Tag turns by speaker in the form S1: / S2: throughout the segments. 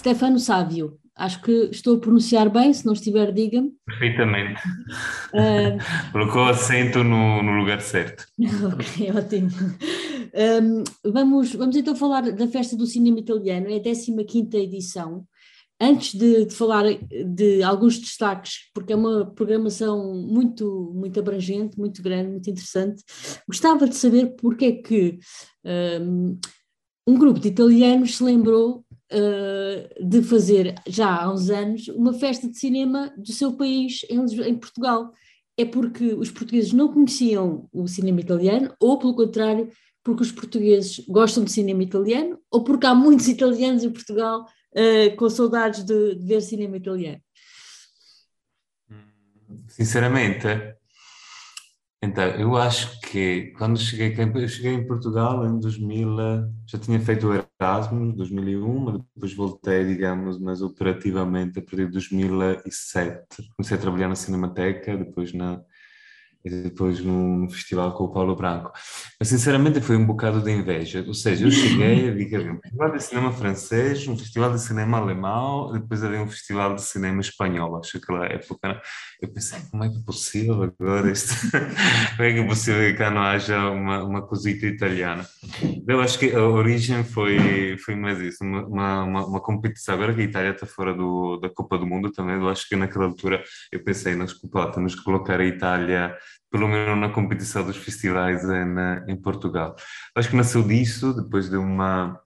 S1: Stefano Sávio, acho que estou a pronunciar bem, se não estiver, diga-me.
S2: Perfeitamente. Uh... Colocou acento no, no, lugar certo.
S1: ok, ótimo. Um, vamos, vamos então falar da Festa do Cinema Italiano, é a 15 edição. Antes de, de, falar de alguns destaques, porque é uma programação muito, muito abrangente, muito grande, muito interessante, gostava de saber porque é que um, um grupo de italianos se lembrou uh, de fazer, já há uns anos, uma festa de cinema do seu país em, em Portugal. É porque os portugueses não conheciam o cinema italiano, ou pelo contrário, porque os portugueses gostam de cinema italiano, ou porque há muitos italianos em Portugal uh, com saudades de, de, ver cinema italiano?
S2: Sinceramente, então, eu acho que quando cheguei, eu cheguei em Portugal em 2000, já tinha feito o Erasmus, 2001, depois voltei, digamos, mas operativamente a partir de 2007. Comecei a trabalhar na Cinemateca, depois na, e depois num festival com o Paulo Branco. Mas sinceramente foi um bocado de inveja, ou seja, eu cheguei e vi que havia um festival de cinema francês, um festival de cinema alemão, depois havia um festival de cinema espanhol, acho que naquela época. Eu pensei, como é que é possível agora isto? como é que é possível que cá não haja uma, uma cosita italiana? Eu acho que a origem foi, foi mais isso, uma, uma, uma competição. Agora que a Itália está fora do, da Copa do Mundo também, eu acho que naquela altura eu pensei, não, desculpa, temos que colocar a Itália pelo menos na competição dos festivais em, em Portugal. Acho que nasceu disso, depois de uma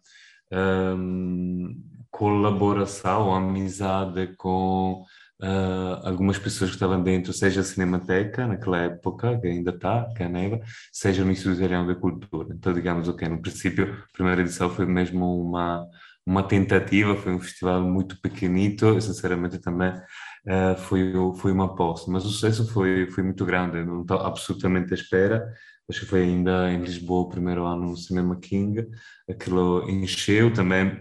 S2: um, colaboração ou amizade com uh, algumas pessoas que estavam dentro, seja a Cinemateca, naquela época, que ainda está, que é seja no Instituto Italiano da Cultura. Então, digamos, ok, no princípio, a primeira edição foi mesmo uma, uma tentativa, foi um festival muito pequenito, sinceramente também uh, foi, foi uma aposta, mas o sucesso foi, foi muito grande, não estou absolutamente à espera. Acho que foi ainda em Lisboa o primeiro ano no Cinema King, aquilo encheu também,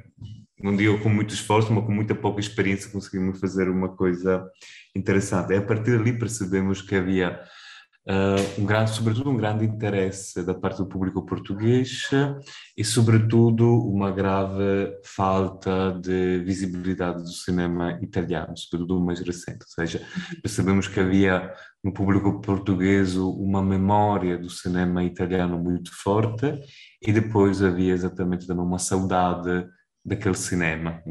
S2: não digo com muito esforço, mas com muita pouca experiência conseguimos fazer uma coisa interessante. E a partir dali percebemos que havia uh, um grande, sobretudo um grande interesse da parte do público português e sobretudo uma grave falta de visibilidade do cinema italiano, sobretudo o mais recente, ou seja, percebemos que havia no público português uma memória do cinema italiano muito forte e depois havia exatamente também uma saudade daquele cinema.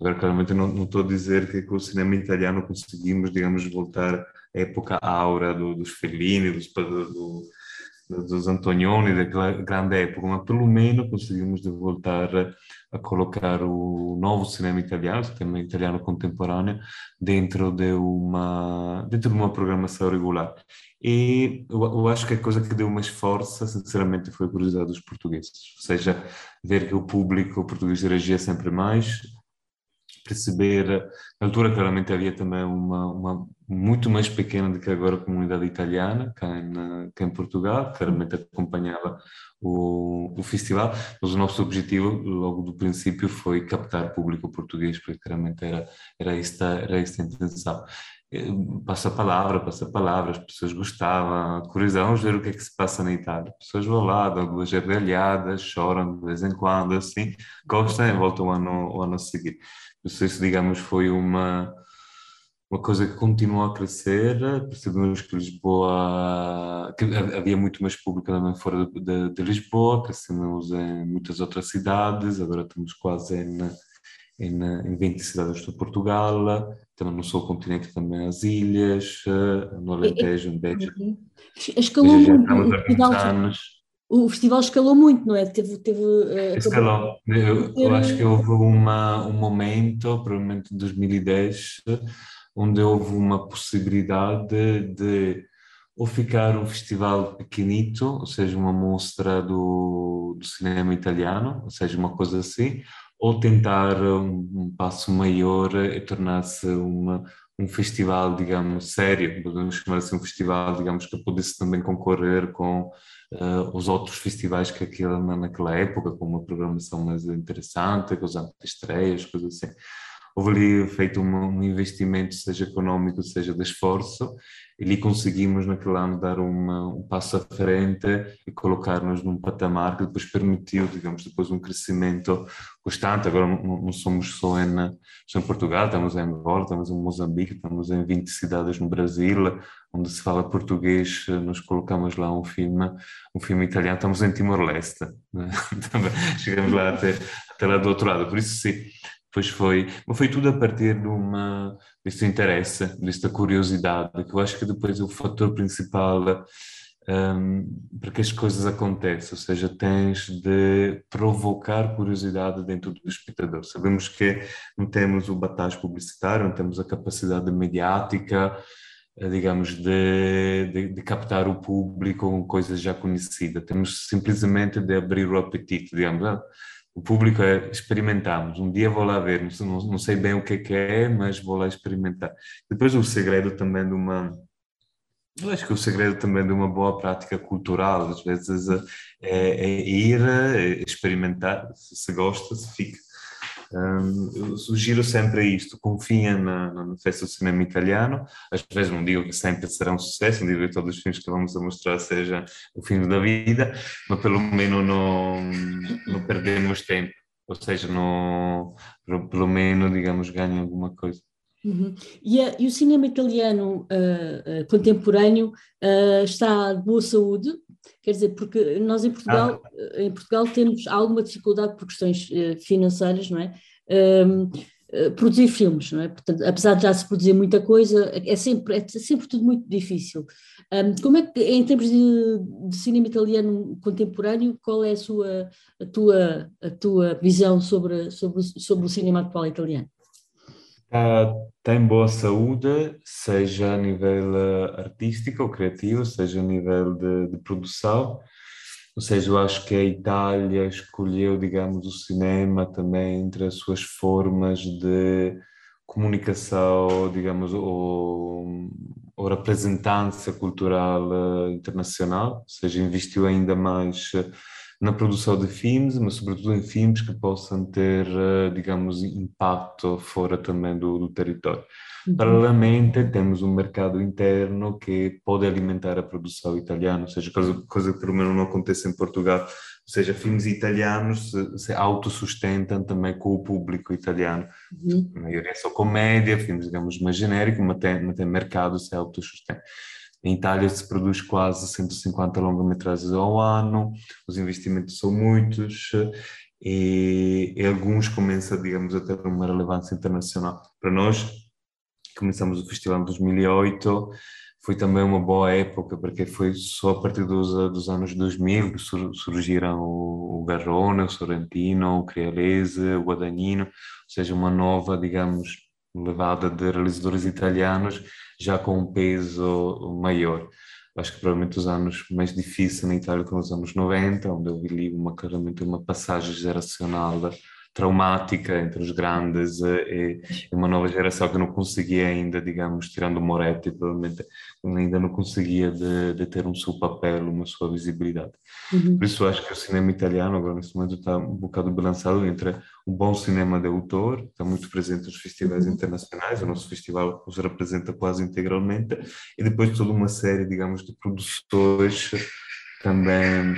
S2: Agora, claramente, não, não estou a dizer que com o cinema italiano conseguimos, digamos, voltar época aura do, dos Fellini, dos, do, dos Antonioni, daquela grande época, mas pelo menos conseguimos voltar a colocar o novo cinema italiano, o cinema italiano contemporâneo, dentro de uma, dentro de uma programação regular. E eu, eu acho que a coisa que deu mais força, sinceramente, foi a curiosidade dos portugueses, ou seja, ver que o público português reagia sempre mais, perceber, na altura claramente havia também uma, uma muito mais pequena do que agora a comunidade italiana, cá em, cá em Portugal, claramente acompanhava o, o festival, mas o nosso objetivo logo do princípio foi captar público português, porque claramente era, era, esta, era esta a intenção. Passa a palavra, passa a palavra, as pessoas gostavam, curiosidade, vamos ver o que é que se passa na Itália. As pessoas vão lá, dão duas gargalhadas, choram de vez em quando, assim, gostam e voltam o ano, o ano a seguir. Isso, digamos, foi uma, uma coisa que continuou a crescer. Percebemos que Lisboa, que havia muito mais público também fora de, de, de Lisboa, crescemos em muitas outras cidades, agora estamos quase em, em, em 20 cidades de Portugal, também no sul do continente também as ilhas, no Alentejo, em Beja.
S1: Escalou muito. o festival escalou muito, não é? Teve, teve,
S2: uh, Escalou. Eu, eu, acho que houve uma, um momento, provavelmente em 2010, onde houve uma possibilidade de, de ou ficar um festival pequenito, ou seja, uma mostra do, do cinema italiano, ou seja, uma coisa assim, ou tentar um, um passo maior e tornar-se um festival, digamos, sério, podemos chamar assim um festival, digamos, que pudesse também concorrer com uh, os outros festivais que aquilo, naquela época, com uma programação mais interessante, com os antestreias, coisas assim. Houve ali feito um, um, investimento, seja econômico, seja de esforço, ali conseguimos naquele ano dar uma, um passo à frente e colocar-nos num patamar que depois permitiu, digamos, depois um crescimento constante. Agora não, não somos só em, só em Portugal, estamos em Angola, estamos em Moçambique, estamos em 20 cidades no Brasil, onde se fala português, nós colocamos lá um filme, um filme italiano, estamos em Timor-Leste, né? chegamos lá até, até lá do outro lado, por isso sim, Pois foi, mas foi tudo a partir de uma, deste interesse, desta curiosidade, que eu acho que depois é o fator principal um, para que as coisas aconteçam, ou seja, tens de provocar curiosidade dentro do espectador. Sabemos que não temos o batalho publicitário, não temos a capacidade mediática, eh, digamos, de, de, de, captar o público com coisas já conhecidas. Temos simplesmente de abrir o apetite, digamos, ah, o público é experimentamos. Um dia vou lá ver, não, não sei bem o que é, que é, mas vou lá experimentar. Depois o segredo também de uma eu acho que o segredo também de uma boa prática cultural, às vezes, é, é ir, é experimentar, se, se gosta, se fica. Um, eu sugiro sempre isto, confia na, na festa do cinema italiano, às vezes não digo que sempre será um sucesso, não digo que todos os filmes que vamos a mostrar seja o fim da vida, mas pelo menos não, não perdemos tempo, ou seja, não, pelo menos, digamos, ganha alguma coisa.
S1: Uhum. E, a, e, o cinema italiano uh, uh, contemporâneo uh, está de boa saúde? Quer dizer, porque nós em Portugal, ah. em Portugal temos alguma dificuldade por questões financeiras, não é? Um, produzir filmes, não é? Portanto, apesar de já se produzir muita coisa, é sempre, é sempre tudo muito difícil. Um, como é que, em termos de, de, cinema italiano contemporâneo, qual é a, sua, a, tua, a tua visão sobre, sobre, sobre o cinema atual italiano?
S2: Está, está em boa saúde, seja a nível eh, artístico ou criativo, seja a nível de, de produção. Ou seja, eu acho que a Itália escolheu, digamos, o cinema também entre as suas formas de comunicação, digamos, ou, ou representância cultural eh, internacional, ou seja, investiu ainda mais na produção de filmes, mas sobretudo em filmes que possam ter, eh, digamos, impacto fora também do, do território. Uhum. Paralelamente, temos um mercado interno que pode alimentar a produção italiana, ou seja, coisa, coisa que pelo menos não acontece em Portugal, ou seja, filmes italianos se, se autossustentam também com o público italiano. Uhum. A maioria é só comédia, filmes, digamos, mais genéricos, mas tem, mas tem mercado se autossustenta. Em Itália se produz quase 150 longa-metragens ao ano, os investimentos são muitos e, e, alguns começam, digamos, a ter uma relevância internacional. Para nós, começamos o festival em 2008, foi também uma boa época, porque foi só a partir dos, dos anos 2000 que surgiram o, o Garrone, o Sorrentino, o Crealese, o Guadagnino, ou seja, uma nova, digamos, levada de realizadores italianos já com um peso maior. Acho que provavelmente os anos mais difíceis na Itália foram os anos 90, onde eu vi uma, claramente uma passagem geracional traumática entre os grandes e, e, uma nova geração que não conseguia ainda, digamos, tirando o Moretti, provavelmente ainda não conseguia de, de ter um seu papel, uma sua visibilidade. Uhum. Por isso acho que o cinema italiano agora nesse momento está um bocado balançado entre um bom cinema de autor, está muito presente nos festivais uhum. internacionais, o nosso festival os representa quase integralmente, e depois toda uma série, digamos, de produções também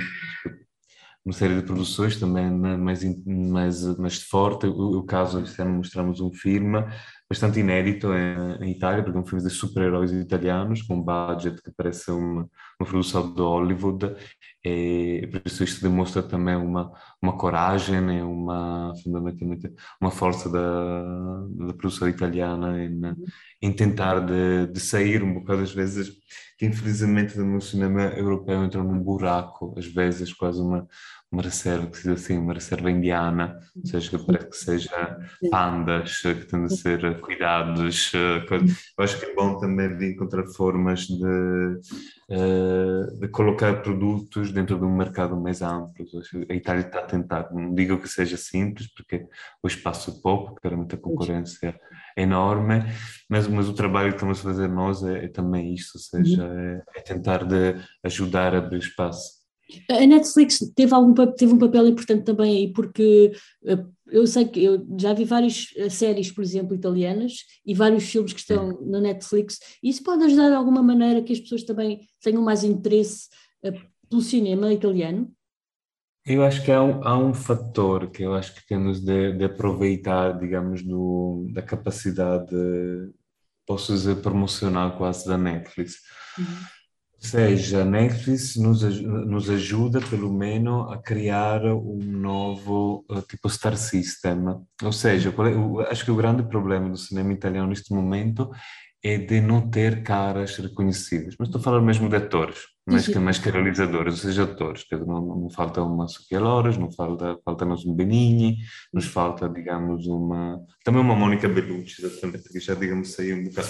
S2: uma série de produções também mais, mais, mais forte. O, o caso, mostramos um filme bastante inédito em, em Itália, porque é um filme de super-heróis italianos, com um budget que parece uma, uma produção de Hollywood, e por isso isto demonstra também uma, uma coragem e uma, fundamentalmente, uma força da, da produção italiana em, em tentar de, de sair um bocado, às vezes, que infelizmente no cinema europeu entrou num buraco, às vezes quase uma, uma reserva, que assim, uma reserva indiana, ou seja, parece que seja pandas que têm de ser cuidados. Eh, eu acho que é bom também de encontrar formas de, eh, de colocar produtos dentro de um mercado mais amplo. A Itália está a tentar, não digo que seja simples, porque o espaço é pouco, claramente a concorrência é enorme, mas, mas o trabalho que estamos a fazer nós é, é também isto, ou seja, uhum. é, é tentar de ajudar a abrir espaço.
S1: A Netflix teve, algum, teve um papel importante também aí, porque eh, eu sei que eu já vi várias eh, séries, por exemplo, italianas e vários filmes que estão na Netflix, e isso pode ajudar de alguma maneira que as pessoas também tenham mais interesse eh, pelo cinema italiano?
S2: Eu acho que há um, há um fator que eu acho que temos de, de aproveitar, digamos, do, da capacidade, posso dizer, promocional quase da Netflix. Uhum seja, Netflix nos, nos ajuda, pelo menos, a criar um novo uh, tipo Star System. Ou seja, é, acho que o grande problema do cinema italiano neste momento é de não ter caras reconhecidas. Mas estou a falar mesmo de atores, mais que, mais que realizadores, ou seja, atores. Não, não falta uma Sofia Loras, não falta, falta-nos um Benigni, nos falta, digamos, uma... Também uma Mônica Bellucci, exatamente, que já, digamos, saiu um bocado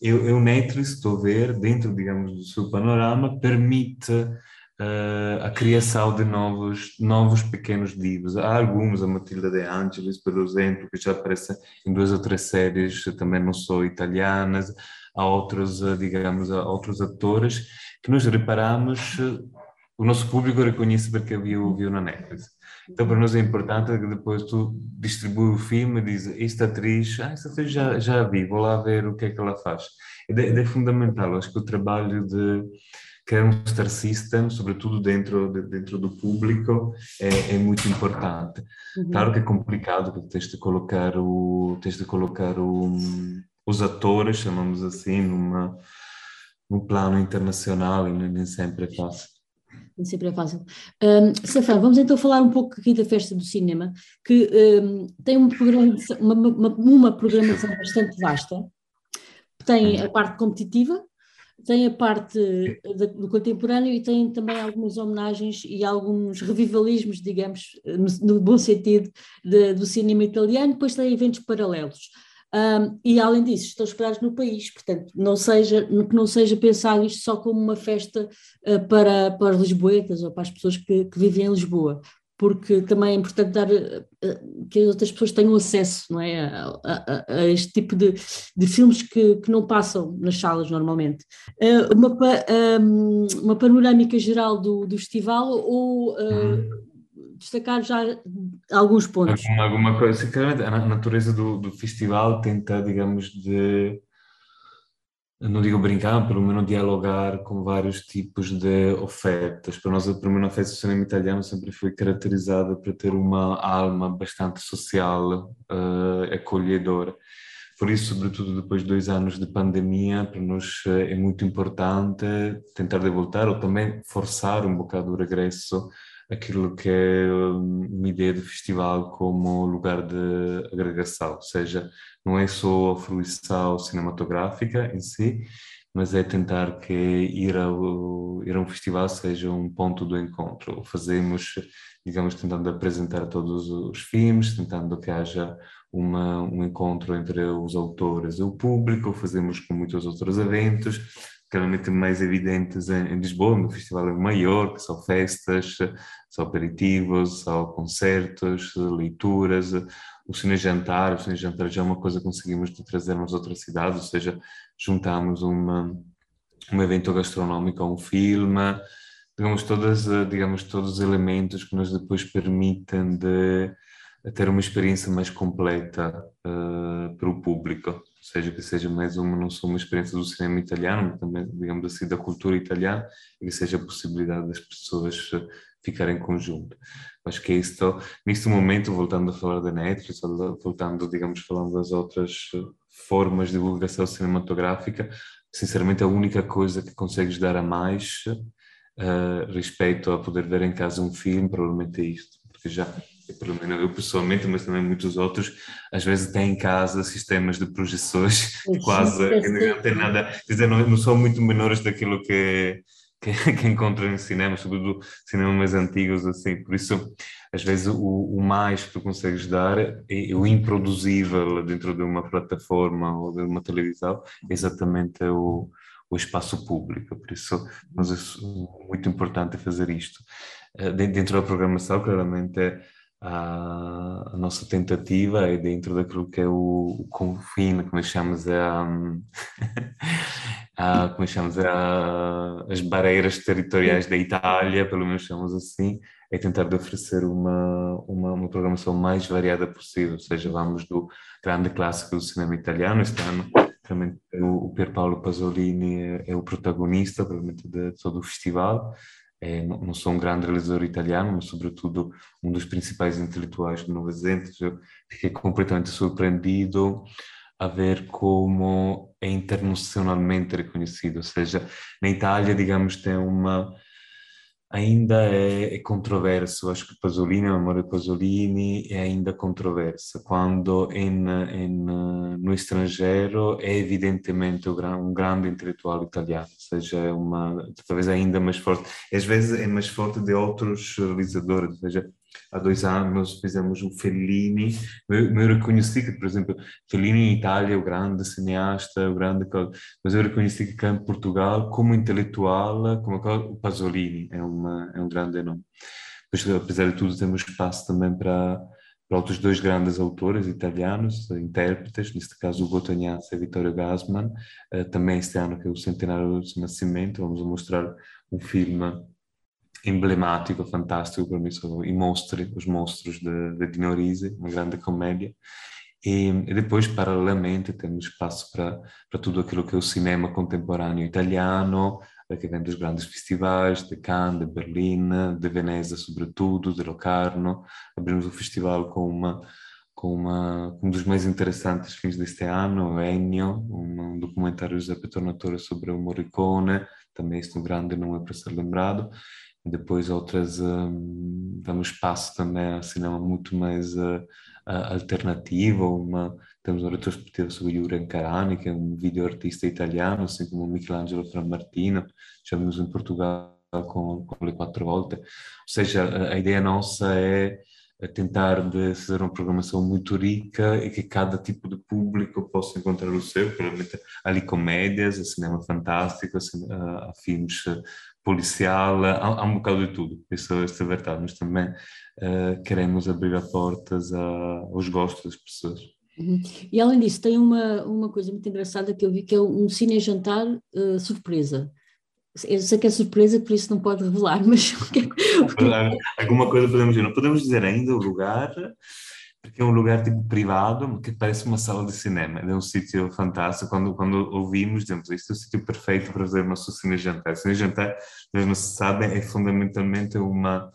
S2: eu, eu estou a ver, dentro, digamos, do seu panorama, permite uh, a criação de novos, novos pequenos divos. Há alguns, a Matilda De Angelis, por exemplo, que já aparece em duas ou três séries, também não são italianas. Há outros, uh, digamos, há outros atores que nós reparamos, uh, o nosso público reconhece porque viu, viu na Netflix. Então, para nós é importante que depois tu distribui o filme e diz esta atriz, ah, esta atriz já, já vi, vou lá ver o que é que ela faz. É, é fundamental, acho que o trabalho de criar um star system, sobretudo dentro, de, dentro do público, é, é muito importante. Uhum. Claro que é complicado, porque tens de colocar, o, tens de colocar o, os atores, chamamos assim, numa, num plano internacional e nem sempre é fácil
S1: sempre é fácil. Um, Safran, vamos então falar um pouco aqui da Festa do Cinema, que um, tem um uma, uma, uma, programação bastante vasta. Tem a parte competitiva, tem a parte do contemporâneo e tem também algumas homenagens e alguns revivalismos, digamos, no, no bom sentido, de, do cinema italiano. Depois tem eventos paralelos. Um, e além disso, estão esperados no país, portanto, não seja, que não seja pensado isto só como uma festa uh, para, para os lisboetas ou para as pessoas que, que vivem em Lisboa, porque também é importante dar uh, que as outras pessoas tenham acesso não é, a, a, a este tipo de, de filmes que, que não passam nas salas normalmente. Uh, uma, um, uma panorâmica geral do, do festival ou uhum destacar já alguns pontos.
S2: Alguma, alguma coisa, claramente a natureza do, do festival tenta, digamos, de não digo brincar, pelo menos dialogar com vários tipos de ofertas. Para nós, a primeira festa do cinema italiano sempre foi caracterizada por ter uma alma bastante social, uh, acolhedora. Por isso, sobretudo depois de dois anos de pandemia, para nós eh, é muito importante tentar de voltar ou também forçar um bocado o regresso aquilo que é hum, uma ideia de festival como lugar de agregação, ou seja, não é só a fruição cinematográfica em si, mas é tentar que ir, ao, ir a um festival seja um ponto do encontro. Fazemos, digamos, tentando apresentar todos os filmes, tentando que haja uma, um encontro entre os autores e o público, fazemos com muitos outros eventos, claramente mais evidentes em, em Lisboa, no Festival Maior, que são festas, são aperitivos, são concertos, leituras, o cine jantar, o cine jantar já é uma coisa que conseguimos trazer nas outras cidades, ou seja, juntamos uma, um evento gastronómico a um filme, digamos, todas, digamos, todos os elementos que nos depois permitem de ter uma experiência mais completa uh, para o público seja que seja mais uma, não só uma experiência do cinema italiano, mas também, digamos assim, da cultura italiana, e que seja a possibilidade das pessoas eh, ficarem em conjunto. Acho que é isto, neste momento, voltando a falar da Netflix, voltando, digamos, falando das outras eh, formas de divulgação cinematográfica, sinceramente a única coisa que consegues dar a mais uh, respeito a poder ver em casa um filme, provavelmente é isto, porque já pelo menos eu pessoalmente, mas também muitos outros, às vezes têm em casa sistemas de projeções quase que não tem nada, quer dizer, não, não são muito menores daquilo que que, que encontram em cinema, sobretudo cinema mais antigos, assim. Por isso, às vezes, o, o mais que tu consegues dar é, é o improduzível dentro de uma plataforma ou de uma televisão, é exatamente o, o espaço público. Por isso, mas é muito importante fazer isto. Eh, dentro da programação, claramente, a, a, nossa tentativa é dentro daquilo que é o, o confine, como chamamos a, a como chamamos a, as barreiras territoriais da Itália, pelo menos chamamos assim, é tentar oferecer uma, uma, uma, programação mais variada possível, ou seja, vamos do grande clássico do cinema italiano, este ano realmente o, Pier Paolo Pasolini é, é o protagonista, provavelmente, de todo o festival, é, não sou um grande realizador italiano, mas sobretudo um dos principais intelectuais do Novecento. Eu fiquei completamente surpreendido a ver como é internacionalmente reconhecido, ou seja, na Itália, digamos, tem uma ainda é, é controverso, acho que Pasolini, a memória de Pasolini é ainda controversa, quando in, in, no estrangeiro é evidentemente um grande intelectual italiano, ou seja, é uma, talvez ainda mais forte, às vezes é mais forte de outros realizadores, ou seja, há dois anos fizemos o Fellini, eu, reconheci que, por exemplo, Fellini em Itália o grande cineasta, o grande, mas eu reconheci que cá em Portugal, como intelectual, como o Pasolini é, uma, é um grande nome. Pois, apesar de tudo, temos espaço também para, para outros dois grandes autores italianos, intérpretes, neste caso o Gotognazzi e Vittorio Gassman, eh, também este ano que é o centenário do seu nascimento, vamos mostrar um filme emblemático, fantástico para mim são i mostri, os monstros de, de Dino uma grande comédia. E, e, depois, paralelamente, temos espaço para, para tudo aquilo que é o cinema contemporâneo italiano, que vem dos grandes festivais, de Cannes, de Berlim, de Veneza, sobretudo, de Locarno. Abrimos o festival com uma com uma, um dos mais interessantes fins deste ano, Ennio, um, documentário de Giuseppe Tornatore sobre o Morricone, também este grande não é para ser lembrado, depois outras um, espaço também a cinema muito mais uh, alternativo, uma, temos uma retrospectiva sobre Juran Carani, que é um videoartista italiano, assim como Michelangelo Frammartino, já vimos em Portugal com, com Le Quattro Volte, ou seja, a, ideia nossa é tentar de fazer uma programação muito rica e que cada tipo de público possa encontrar o seu, provavelmente ali comédias, cinema fantástico, a, a filmes policial, há, há, um bocado de tudo, isso, isso é verdade, mas também uh, queremos abrir as portas a, aos gostos das pessoas.
S1: Uhum. E além disso, tem uma, uma coisa muito engraçada que eu vi que é um cine-jantar uh, surpresa. Eu sei que é surpresa, por isso não pode revelar, mas que
S2: é... Alguma coisa podemos dizer, não podemos dizer ainda o lugar, porque é um lugar tipo privado, que parece uma sala de cinema, é um sítio fantástico, quando, quando ouvimos, dizemos, este é o sítio perfeito para fazer o nosso cine-jantar. Cine-jantar, não se sabem, é fundamentalmente uma,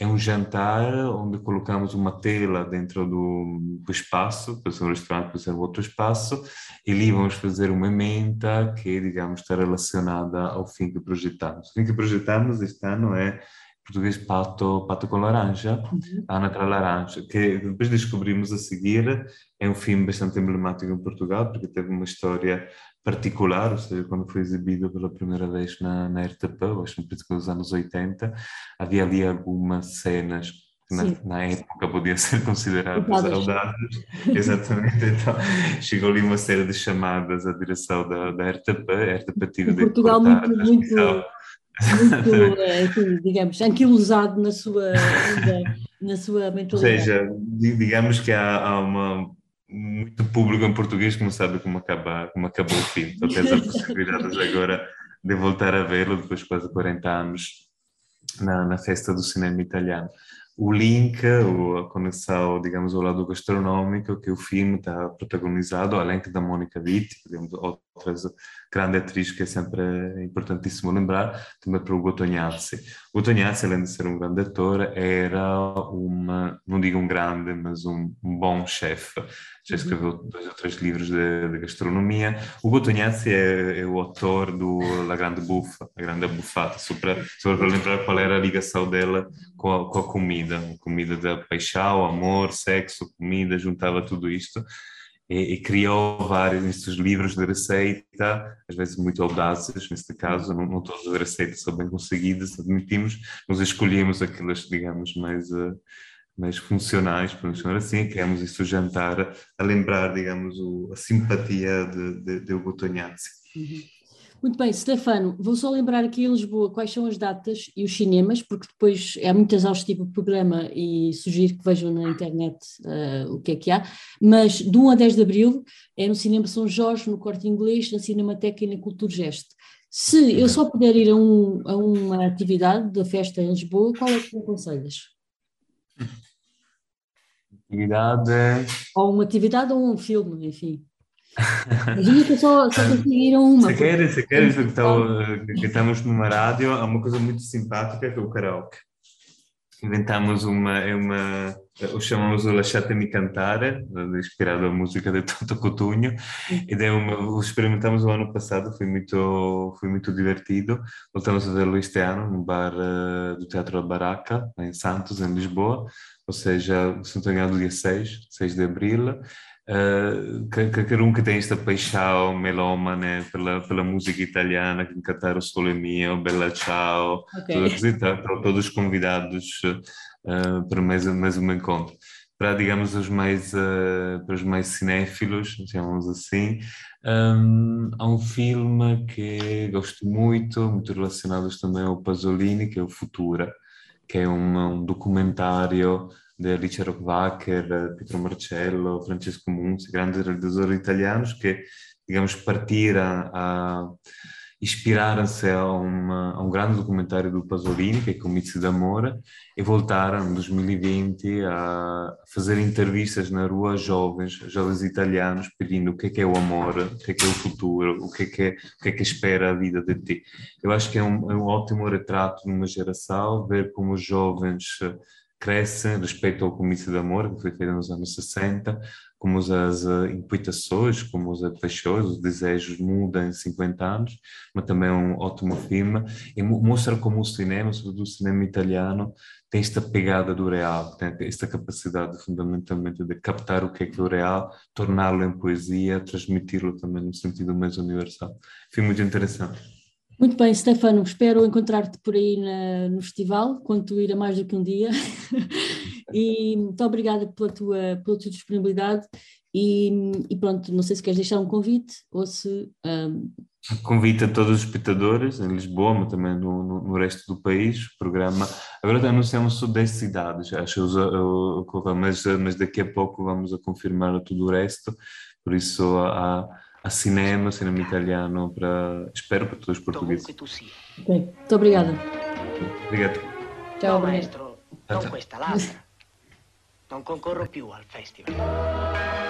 S2: é um jantar onde colocamos uma tela dentro do, do espaço, pode ser um restaurante, pode ser outro espaço, e ali vamos fazer uma emenda que, digamos, está relacionada ao fim que projetamos. O fim que projetamos este ano é português Pato, Pato com Laranja, uhum. Ana tra Laranja, que depois descobrimos a seguir, é um filme bastante emblemático em Portugal, porque teve uma história particular, ou seja, quando foi exibido pela primeira vez na, na RTP, acho que nos anos 80, havia ali algumas cenas na, na, época podiam ser consideradas audaces. Exatamente, então chegou ali uma série de chamadas à direção da, da RTP, a RTP teve de
S1: Portugal muito, muito muito, eh, digamos, anquilosado na sua, na sua mentalidade.
S2: Ou seja, digamos que há, há uma, muito público em português que não sabe como, acaba, como acabou o filme. Tens a possibilidade agora de voltar a vê-lo depois de quase 40 anos na, na festa do cinema italiano o link, ou a conexão, digamos, ao lado gastronômico que o filme está protagonizado, além da Mônica Vitti, digamos, outra grande atriz que é sempre importantíssimo lembrar, também para o Gotognazzi. O Gotognazzi, além de ser um grande ator, era uma, não digo um grande, mas um, bom chefe. Já escreveu dois ou três livros de, de gastronomia. O Gotognazzi é, é, o autor do La Grande Buffa, a Grande Buffata, só para, só para lembrar qual era a ligação dela com a, com a comida, comida da paixão, amor, sexo, comida, juntava tudo isto e, e, criou vários desses livros de receita, às vezes muito audazes, neste caso, não, não todas as receitas são bem conseguidas, admitimos, mas escolhemos aquelas, digamos, mais, uh, mais funcionais, por chamar assim, criamos isso jantar a lembrar, digamos, o, a simpatia de, de, de Hugo Tognazzi.
S1: Uhum. Muito bem, Stefano, vou só lembrar aqui em Lisboa quais são as datas e os cinemas, porque depois é muito exaustivo o programa e sugiro que vejam na internet uh, o que é que há, mas do 1 a 10 de Abril é no Cinema São Jorge, no Corte Inglês, na Cinemateca e na Cultura Geste. Se eu só puder ir a, um, a uma atividade da festa em Lisboa, qual é que me aconselhas?
S2: Atividade...
S1: Ou uma atividade ou um filme, enfim. Imagina que só, só conseguiram uma.
S2: Se queres, se queres, então, que estamos numa rádio, há uma coisa muito simpática que é o karaoke. Inventamos uma, é uma o chamamos o Lasciate Mi Cantare, inspirado na música de Toto Coutinho, e é uma, o experimentamos o ano passado, foi muito, foi muito divertido. Voltamos a vê-lo este ano no bar uh, do Teatro Baraca, em Santos, em Lisboa, ou seja, se não estou dia 6, 6 de abril. Uh, qualquer um que tem esta paixão melómana pela, pela música italiana, que cantar o Sole Mio, Bella Ciao, okay. todos, tá, todos convidados uh, para mais, mais um encontro. Para, digamos, os mais, uh, para os mais cinéfilos, chamamos assim, um, há um filme que gosto muito, muito relacionado também ao Pasolini, que é o Futura, que é um, um documentário de Richard Rockwacker, Pietro Marcello, Francesco Munzi, grandes realizadores italianos que, digamos, partiram a inspiraram-se a, a, um grande documentário do Pasolini, que é Comizi d'Amore, e voltaram em 2020 a fazer entrevistas na rua a jovens, jovens italianos, pedindo o que é que é o amor, o que é que é o futuro, o que é que, é, o que, é que espera a vida de ti. Eu acho que é um, é um ótimo retrato numa geração, ver como os jovens cresce respeito ao comício de amor que foi feito nos anos 60, como as uh, inquietações, como as paixões, os desejos mudam em 50 anos, mas também é um ótimo filme e mostra como o cinema, sobretudo o cinema italiano, tem esta pegada do real, tem esta capacidade fundamentalmente de captar o que é que é o real, torná-lo em poesia, transmiti-lo também no sentido mais universal. Filme muito interessante.
S1: Muito bem, Stefano, espero encontrar-te por aí na, no festival, quando tu ir a mais do que um dia. e muito obrigada pela tua, pela tua disponibilidade. E, e, pronto, não sei se queres deixar um convite ou se. Um...
S2: Convite a todos os espectadores em Lisboa, mas também no, no, no resto do país. O programa. Agora anunciamos só 10 cidades, acho, mas, mas daqui a pouco vamos a confirmar tudo o resto. Por isso, há a cinema, cinema italiano, para, espero para todos os portugueses.
S1: Ok, muito obrigada.
S2: Obrigado.
S1: No, maestro,
S3: non questa, l'altra. Non concorro più al festival.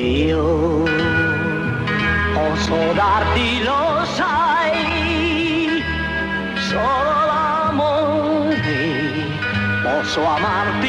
S3: Io posso darti, lo sai, solo l'amore, posso amarti.